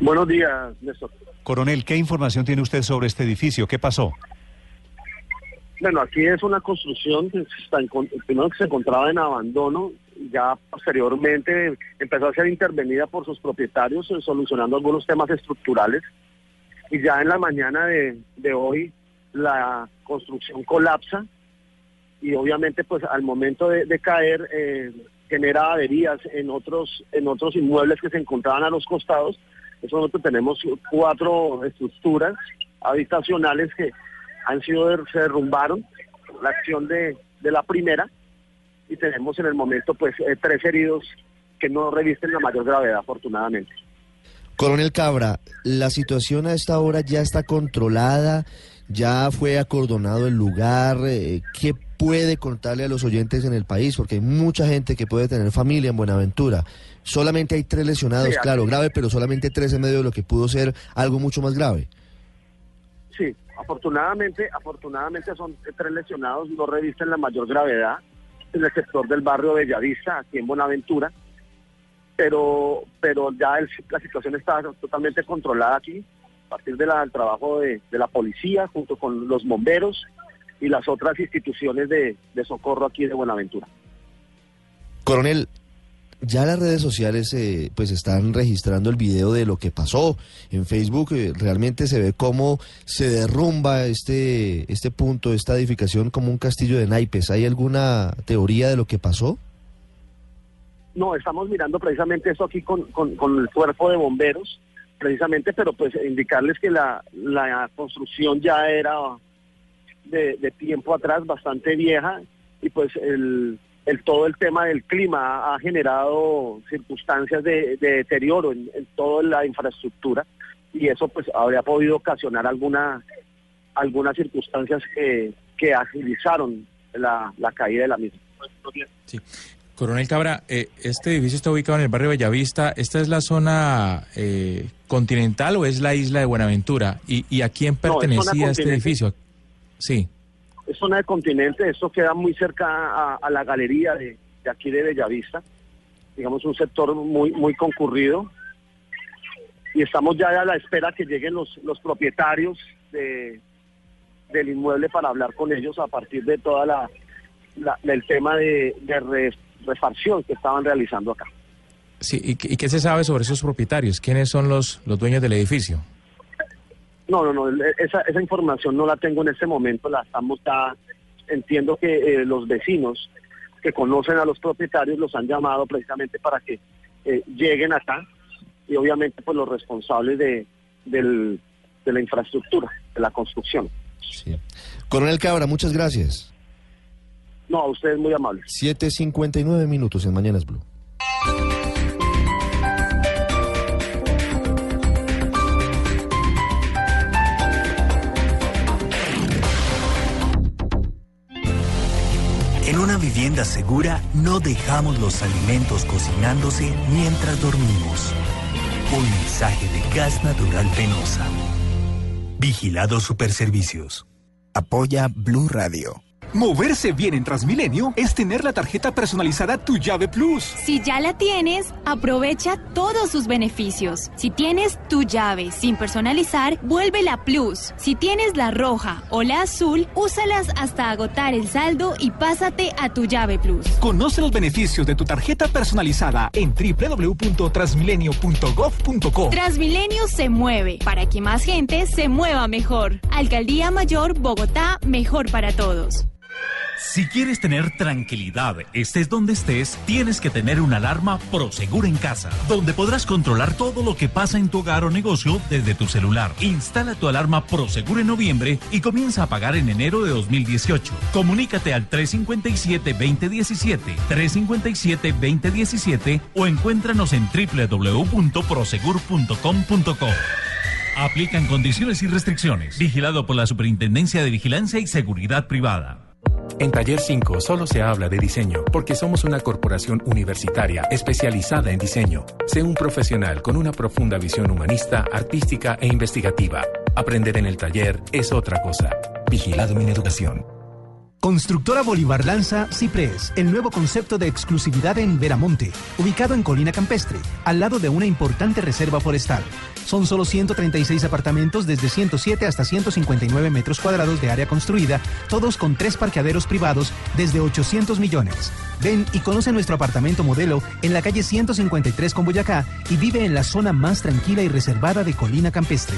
Speaker 21: Buenos días, Néstor.
Speaker 1: Coronel, ¿qué información tiene usted sobre este edificio? ¿Qué pasó?
Speaker 21: Bueno, aquí es una construcción que se está en- primero que se encontraba en abandono, ya posteriormente empezó a ser intervenida por sus propietarios eh, solucionando algunos temas estructurales y ya en la mañana de, de hoy la construcción colapsa y obviamente pues al momento de, de caer eh, genera averías en otros en otros inmuebles que se encontraban a los costados. Eso nosotros tenemos cuatro estructuras habitacionales que han sido se derrumbaron la acción de, de la primera y tenemos en el momento pues eh, tres heridos que no revisten la mayor gravedad afortunadamente.
Speaker 4: Coronel Cabra, la situación a esta hora ya está controlada, ya fue acordonado el lugar. eh, ¿Qué puede contarle a los oyentes en el país? Porque hay mucha gente que puede tener familia en Buenaventura. Solamente hay tres lesionados,
Speaker 21: Sí,
Speaker 4: claro, grave, pero solamente tres en medio de lo que pudo ser algo mucho más grave.
Speaker 21: Sí, afortunadamente, afortunadamente son tres lesionados, no revisten la mayor gravedad en el sector del barrio Bellavista, aquí en Buenaventura, pero pero ya el- la situación está totalmente controlada aquí, a partir de del trabajo de, de la policía, junto con los bomberos y las otras instituciones de, de socorro aquí de Buenaventura.
Speaker 4: Coronel, ya las redes sociales eh, pues están registrando el video de lo que pasó en Facebook. eh, realmente se ve cómo se derrumba este, este punto, esta edificación como un castillo de naipes. ¿Hay alguna teoría de lo que pasó?
Speaker 21: No, estamos mirando precisamente esto aquí con, con, el cuerpo de bomberos, precisamente, pero pues indicarles que la, la construcción ya era de tiempo atrás, bastante vieja, y pues el, el todo el tema del clima ha generado circunstancias de, de deterioro en, en toda la infraestructura, y eso pues habría podido ocasionar alguna algunas circunstancias que, que agilizaron la, la caída de la misma.
Speaker 22: Coronel Cabra, eh, este edificio está ubicado en el barrio Bellavista. ¿Esta es la zona eh, continental o es la isla de Buenaventura? ¿Y, y a quién
Speaker 21: No, es zona
Speaker 22: pertenecía este edificio? Sí.
Speaker 21: Es zona de continente, esto queda muy cerca a, la galería de, aquí de Bellavista, digamos un sector muy muy concurrido y estamos ya a la espera que lleguen los, los propietarios de, del inmueble para hablar con ellos a partir de toda la, del tema de, de re- refacción que estaban realizando acá.
Speaker 22: sí. ¿Y, y qué se sabe sobre esos propietarios? ¿Quiénes son los, los dueños del edificio?
Speaker 21: No, no, no, esa, esa información no la tengo en este momento, la estamos ya, entiendo que eh, los vecinos que conocen a los propietarios los han llamado precisamente para que eh, lleguen acá y obviamente pues los responsables de, del- de la infraestructura, de la construcción.
Speaker 4: Coronel Cabra, muchas gracias.
Speaker 21: No, a ustedes muy amables.
Speaker 4: 7.59 minutos en Mañanas Blue.
Speaker 6: Vivienda segura no dejamos los alimentos cocinándose mientras dormimos. Un mensaje de gas natural penosa. Vigilado Superservicios.
Speaker 23: Apoya Blue Radio. Moverse bien en Transmilenio es tener la tarjeta personalizada Tu Llave Plus.
Speaker 24: Si ya la tienes, aprovecha todos sus beneficios. Si tienes tu llave sin personalizar, vuélvela Plus. Si tienes la roja o la azul, úsalas hasta agotar el saldo y pásate a tu llave Plus.
Speaker 23: Conoce los beneficios de tu tarjeta personalizada en www.transmilenio.gov.co.
Speaker 24: Transmilenio se mueve para que más gente se mueva mejor. Alcaldía Mayor Bogotá, mejor para todos.
Speaker 8: Si quieres tener tranquilidad, estés donde estés, tienes que tener una alarma Prosegur en casa, donde podrás controlar todo lo que pasa en tu hogar o negocio desde tu celular. Instala tu alarma Prosegur en noviembre y comienza a pagar en enero de 2018. Comunícate al 357-2017, 357-2017 o encuéntranos en www.prosegur.com.co. Aplican condiciones y restricciones. Vigilado por la Superintendencia de Vigilancia y Seguridad Privada.
Speaker 25: En Taller 5 solo se habla de diseño porque somos una corporación universitaria especializada en diseño. Sé un profesional con una profunda visión humanista, artística e investigativa. Aprender en el taller es otra cosa. Vigilado mi educación.
Speaker 17: Constructora Bolívar lanza Ciprés, el nuevo concepto de exclusividad en Veramonte, ubicado en Colina Campestre, al lado de una importante reserva forestal. Son solo 136 apartamentos desde 107 hasta 159 metros cuadrados de área construida, todos con tres parqueaderos privados desde 800 millones. Ven y conoce nuestro apartamento modelo en la calle 153 con Boyacá y vive en la zona más tranquila y reservada de Colina Campestre.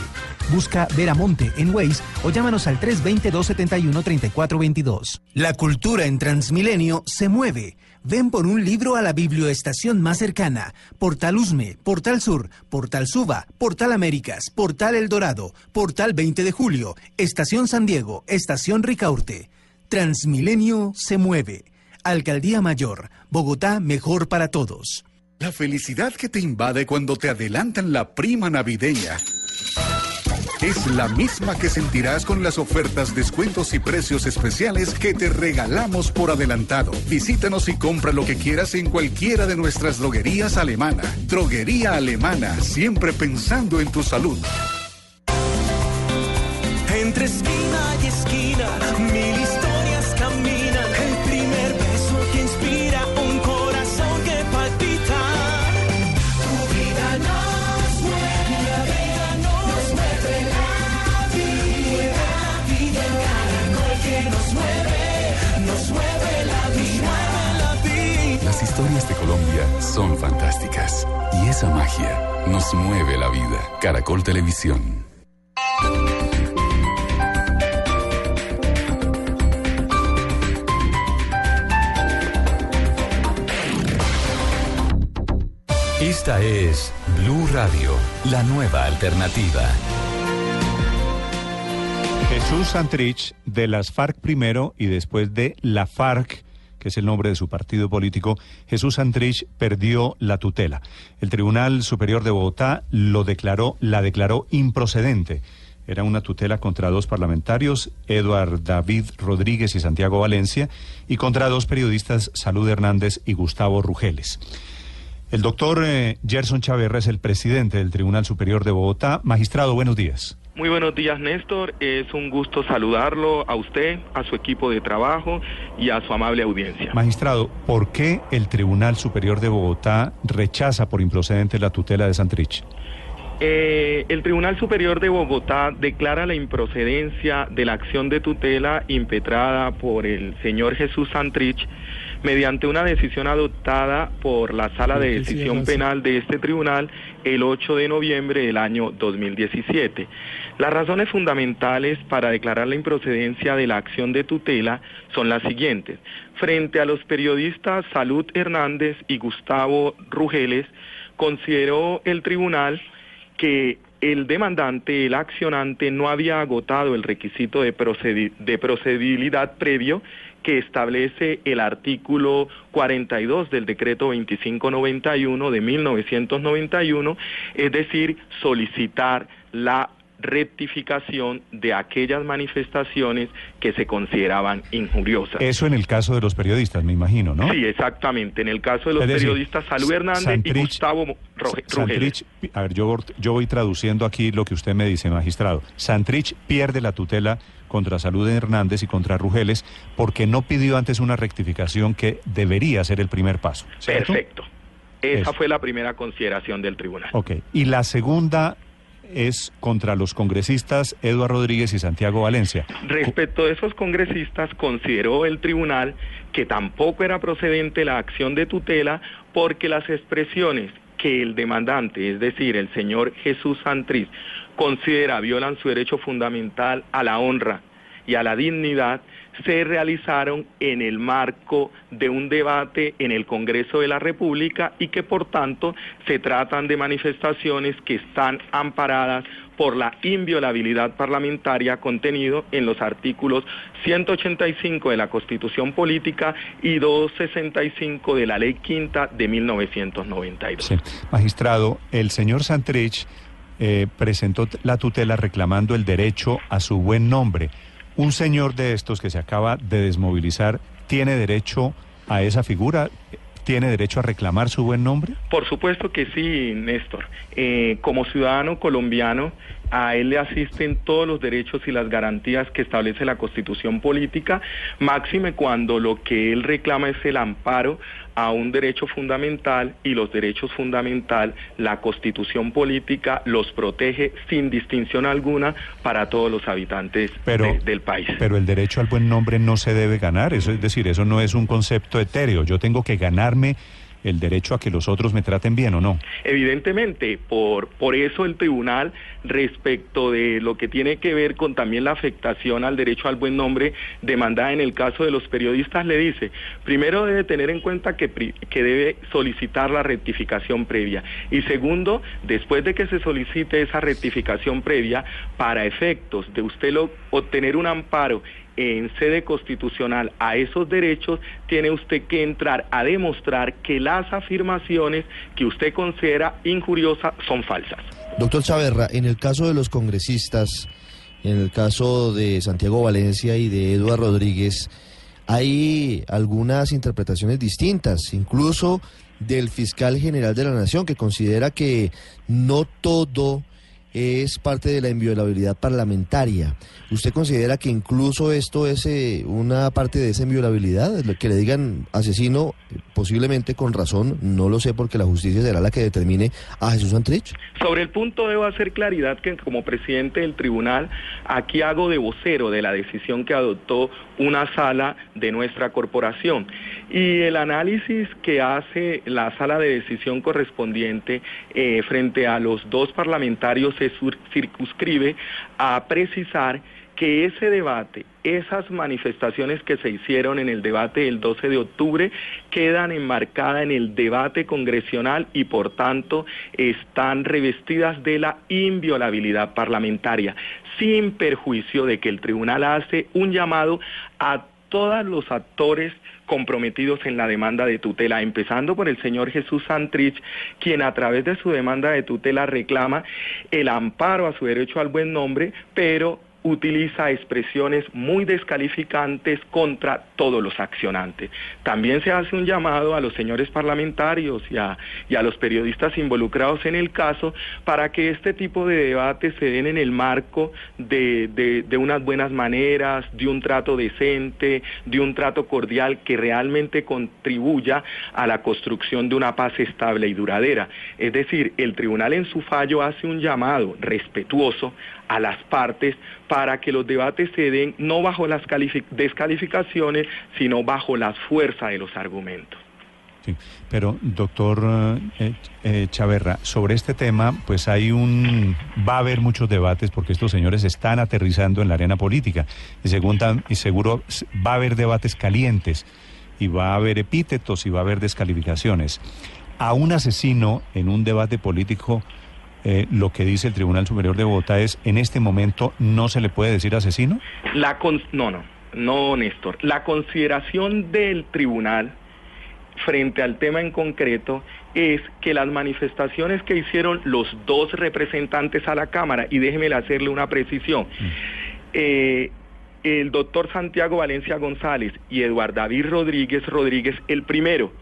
Speaker 17: Busca Veramonte en Waze o llámanos al 320-271-3422. La cultura en Transmilenio se mueve. Ven por un libro a la biblioestación más cercana. Portal Usme, Portal Sur, Portal Suba, Portal Américas, Portal El Dorado, Portal 20 de Julio, Estación San Diego, Estación Ricaurte. Transmilenio se mueve. Alcaldía Mayor, Bogotá mejor para todos.
Speaker 26: La felicidad que te invade cuando te adelantan la prima navideña. Es la misma que sentirás con las ofertas, descuentos y precios especiales que te regalamos por adelantado. Visítanos y compra lo que quieras en cualquiera de nuestras droguerías alemana. Droguería alemana, siempre pensando en tu salud.
Speaker 27: Entre esquina y esquina, historias
Speaker 28: de Colombia son fantásticas y esa magia nos mueve la vida. Caracol Televisión.
Speaker 10: Esta es Blue Radio, la nueva alternativa.
Speaker 1: Jesús Santrich de las FARC primero y después de la FARC, es el nombre de su partido político, Jesús Santrich perdió la tutela. El Tribunal Superior de Bogotá lo declaró, la declaró improcedente. Era una tutela contra dos parlamentarios, Eduard David Rodríguez y Santiago Valencia, y contra dos periodistas, Salud Hernández y Gustavo Rugeles. El doctor eh, Gerson Chaverra es el presidente del Tribunal Superior de Bogotá. Magistrado, buenos días.
Speaker 29: Muy buenos días, Néstor. Es un gusto saludarlo a usted, a su equipo de trabajo y a su amable audiencia.
Speaker 1: Magistrado, ¿por qué el Tribunal Superior de Bogotá rechaza por improcedente la tutela de Santrich?
Speaker 29: Eh, el Tribunal Superior de Bogotá declara la improcedencia de la acción de tutela impetrada por el señor Jesús Santrich mediante una decisión adoptada por la Sala de Decisión Penal de este tribunal el 8 de noviembre del año 2017. Las razones fundamentales para declarar la improcedencia de la acción de tutela son las siguientes. Frente a los periodistas Salud Hernández y Gustavo Rugeles, consideró el tribunal que el demandante, el accionante, no había agotado el requisito de, procedi de procedibilidad previo que establece el artículo 42 del decreto 2591 de 1991, es decir, solicitar la rectificación de aquellas manifestaciones que se consideraban injuriosas.
Speaker 1: Eso en el caso de los periodistas, me imagino, ¿no?
Speaker 29: Sí, exactamente. En el caso de los
Speaker 1: decir,
Speaker 29: periodistas Salud Hernández
Speaker 1: Santrich-
Speaker 29: y Gustavo.
Speaker 1: Santrich, a ver, yo, yo voy traduciendo aquí lo que usted me dice, magistrado. Santrich pierde la tutela contra Salud Hernández y contra Rugeles porque no pidió antes una rectificación que debería ser el primer paso. ¿cierto?
Speaker 29: Perfecto. Esa
Speaker 1: Eso.
Speaker 29: fue la primera consideración del tribunal.
Speaker 1: Ok. Y la segunda es contra los congresistas Eduardo Rodríguez y Santiago Valencia.
Speaker 29: Respecto de esos congresistas, consideró el tribunal que tampoco era procedente la acción de tutela porque las expresiones que el demandante, es decir, el señor Jesús Santriz, considera violan su derecho fundamental a la honra y a la dignidad, se realizaron en el marco de un debate en el Congreso de la República y que por tanto se tratan de manifestaciones que están amparadas por la inviolabilidad parlamentaria contenido en los artículos 185 de la Constitución Política y 265 de la Ley Quinta de 1992.
Speaker 1: Sí. Magistrado, el señor Santrich eh, presentó la tutela reclamando el derecho a su buen nombre. Un señor de estos que se acaba de desmovilizar tiene derecho a esa figura, tiene derecho a reclamar su buen nombre.
Speaker 29: Por supuesto que sí, Néstor. Eh, como ciudadano colombiano, a él le asisten todos los derechos y las garantías que establece la Constitución política, máxime cuando lo que él reclama es el amparo a un derecho fundamental y los derechos fundamental, la Constitución política los protege sin distinción alguna para todos los habitantes
Speaker 1: Pero-
Speaker 29: de- del país.
Speaker 1: Pero el derecho al buen nombre no se debe ganar, eso es decir, eso no es un concepto etéreo. Yo tengo que ganarme el derecho a que los otros me traten bien o no.
Speaker 29: Evidentemente, por, por eso el tribunal, respecto de lo que tiene que ver con también la afectación al derecho al buen nombre demandada en el caso de los periodistas, le dice, primero debe tener en cuenta que, que debe solicitar la rectificación previa. Y segundo, después de que se solicite esa rectificación previa, para efectos de usted obtener un amparo en sede constitucional a esos derechos, tiene usted que entrar a demostrar que las afirmaciones que usted considera injuriosas son falsas.
Speaker 4: Doctor Chaverra, en el caso de los congresistas, en el caso de Santiago Valencia y de Eduardo Rodríguez, hay algunas interpretaciones distintas, incluso del fiscal general de la Nación, que considera que no todo es parte de la inviolabilidad parlamentaria. ¿Usted considera que incluso esto es eh, una parte de esa inviolabilidad? Que le digan asesino, posiblemente con razón, no lo sé porque la justicia será la que determine a Jesús Santrich.
Speaker 29: Sobre el punto debo hacer claridad que como presidente del tribunal aquí hago de vocero de la decisión que adoptó una sala de nuestra corporación y el análisis que hace la sala de decisión correspondiente eh, frente a los dos parlamentarios circunscribe a precisar que ese debate, esas manifestaciones que se hicieron en el debate del 12 de octubre quedan enmarcadas en el debate congresional y por tanto están revestidas de la inviolabilidad parlamentaria, sin perjuicio de que el tribunal hace un llamado a todos los actores comprometidos en la demanda de tutela, empezando por el señor Jesús Santrich, quien a través de su demanda de tutela reclama el amparo a su derecho al buen nombre, pero utiliza expresiones muy descalificantes contra todos los accionantes. También se hace un llamado a los señores parlamentarios y a, los periodistas involucrados en el caso para que este tipo de debates se den en el marco de unas buenas maneras, de un trato decente, de un trato cordial que realmente contribuya a la construcción de una paz estable y duradera. Es decir, el tribunal en su fallo hace un llamado respetuoso a las partes para que los debates se den no bajo las califi- descalificaciones, sino bajo la fuerza de los argumentos.
Speaker 1: Pero, doctor eh, eh, Chaverra, sobre este tema, pues hay un... va a haber muchos debates porque estos señores están aterrizando en la arena política y, según y seguro va a haber debates calientes y va a haber epítetos y va a haber descalificaciones. A un asesino en un debate político, eh, lo que dice el Tribunal Superior de Bogotá es, en este momento no se le puede decir asesino.
Speaker 29: La con- no, no, no, Néstor. La consideración del tribunal frente al tema en concreto es que las manifestaciones que hicieron los dos representantes a la Cámara, y déjeme hacerle una precisión, eh, el doctor Santiago Valencia González y Eduardo David Rodríguez Rodríguez, el primero,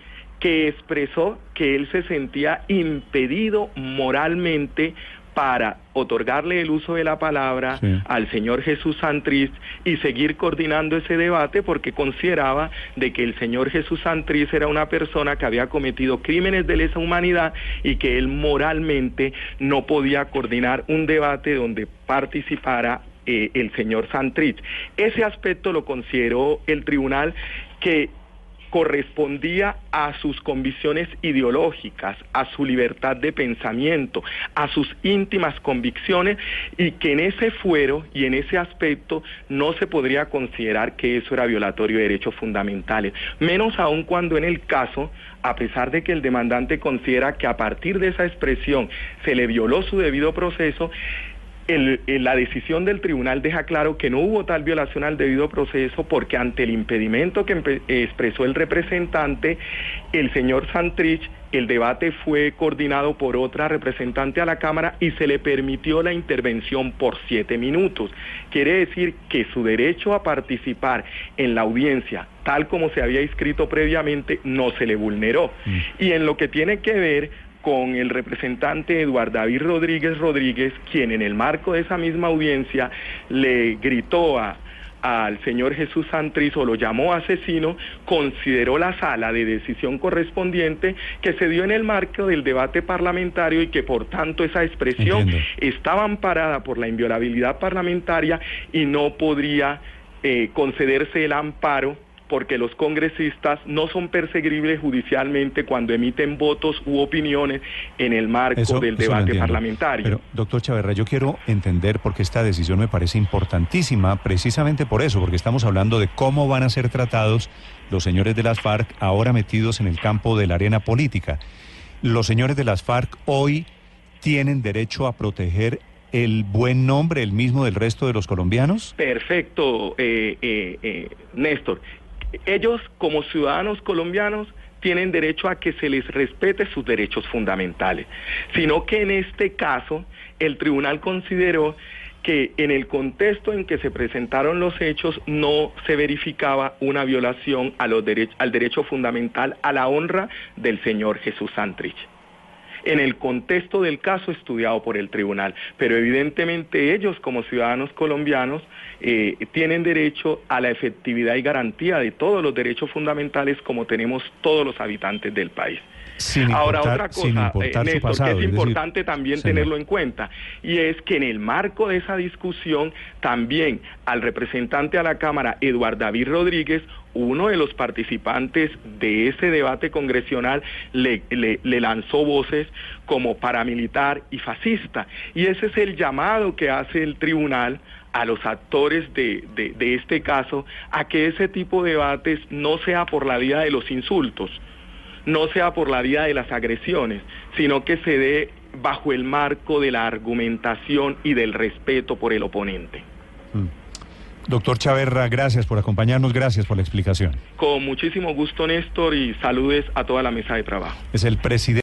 Speaker 29: que expresó que él se sentía impedido moralmente para otorgarle el uso de la palabra
Speaker 1: Sí.
Speaker 29: al señor Jesús Santriz y seguir coordinando ese debate porque consideraba de que el señor Jesús Santriz era una persona que había cometido crímenes de lesa humanidad y que él moralmente no podía coordinar un debate donde participara eh, el señor Santrich. Ese aspecto lo consideró el tribunal que correspondía a sus convicciones ideológicas, a su libertad de pensamiento, a sus íntimas convicciones y que en ese fuero y en ese aspecto no se podría considerar que eso era violatorio de derechos fundamentales, menos aún cuando en el caso, a pesar de que el demandante considera que a partir de esa expresión se le violó su debido proceso, el- el- la decisión del tribunal deja claro que no hubo tal violación al debido proceso porque ante el impedimento que eh, expresó el representante, el señor Santrich el debate fue coordinado por otra representante a la Cámara y se le permitió la intervención por siete minutos. Quiere decir que su derecho a participar en la audiencia, tal como se había inscrito previamente, no se le vulneró. Y en lo que tiene que ver con el representante Eduardo David Rodríguez Rodríguez, quien en el marco de esa misma audiencia le gritó a, al señor Jesús Santriz o lo llamó asesino, consideró la sala de decisión correspondiente que se dio en el marco del debate parlamentario y que por tanto esa expresión
Speaker 1: Entiendo.
Speaker 29: estaba amparada por la inviolabilidad parlamentaria y no podría eh, concederse el amparo porque los congresistas no son perseguibles judicialmente cuando emiten votos u opiniones en el marco
Speaker 1: Eso-
Speaker 29: del debate parlamentario.
Speaker 1: Pero, doctor Chaverra, yo quiero entender porque esta decisión me parece importantísima, precisamente por eso, porque estamos hablando de cómo van a ser tratados los señores de las FARC ahora metidos en el campo de la arena política. Los señores de las FARC hoy tienen derecho a proteger el buen nombre, el mismo del resto de los colombianos.
Speaker 29: Perfecto, eh, eh, eh, Néstor. Ellos como ciudadanos colombianos tienen derecho a que se les respete sus derechos fundamentales, sino que en este caso el tribunal consideró que en el contexto en que se presentaron los hechos no se verificaba una violación a los al derecho fundamental a la honra del señor Jesús Santrich en el contexto del caso estudiado por el tribunal. Pero evidentemente ellos como ciudadanos colombianos eh, tienen derecho a la efectividad y garantía de todos los derechos fundamentales como tenemos todos los habitantes del país.
Speaker 1: Sin
Speaker 29: Ahora
Speaker 1: importar-
Speaker 29: otra
Speaker 1: sin
Speaker 29: cosa,
Speaker 1: importar
Speaker 29: eh,
Speaker 1: su
Speaker 29: Néstor,
Speaker 1: pasado,
Speaker 29: que
Speaker 1: es
Speaker 29: es
Speaker 1: decir,
Speaker 29: importante también
Speaker 1: señor.
Speaker 29: tenerlo en cuenta, y es que en el marco de esa discusión también al representante a la Cámara, Eduardo David Rodríguez, uno de los participantes de ese debate congresional le, le- le lanzó voces como paramilitar y fascista. Y ese es el llamado que hace el tribunal a los actores de, de- de este caso a que ese tipo de debates no sea por la vía de los insultos, no sea por la vía de las agresiones, sino que se dé bajo el marco de la argumentación y del respeto por el oponente.
Speaker 1: Doctor Chaverra, gracias por acompañarnos, gracias por la explicación.
Speaker 29: Con muchísimo gusto, Néstor, y saludes a toda la mesa de trabajo.
Speaker 1: Es el presidente.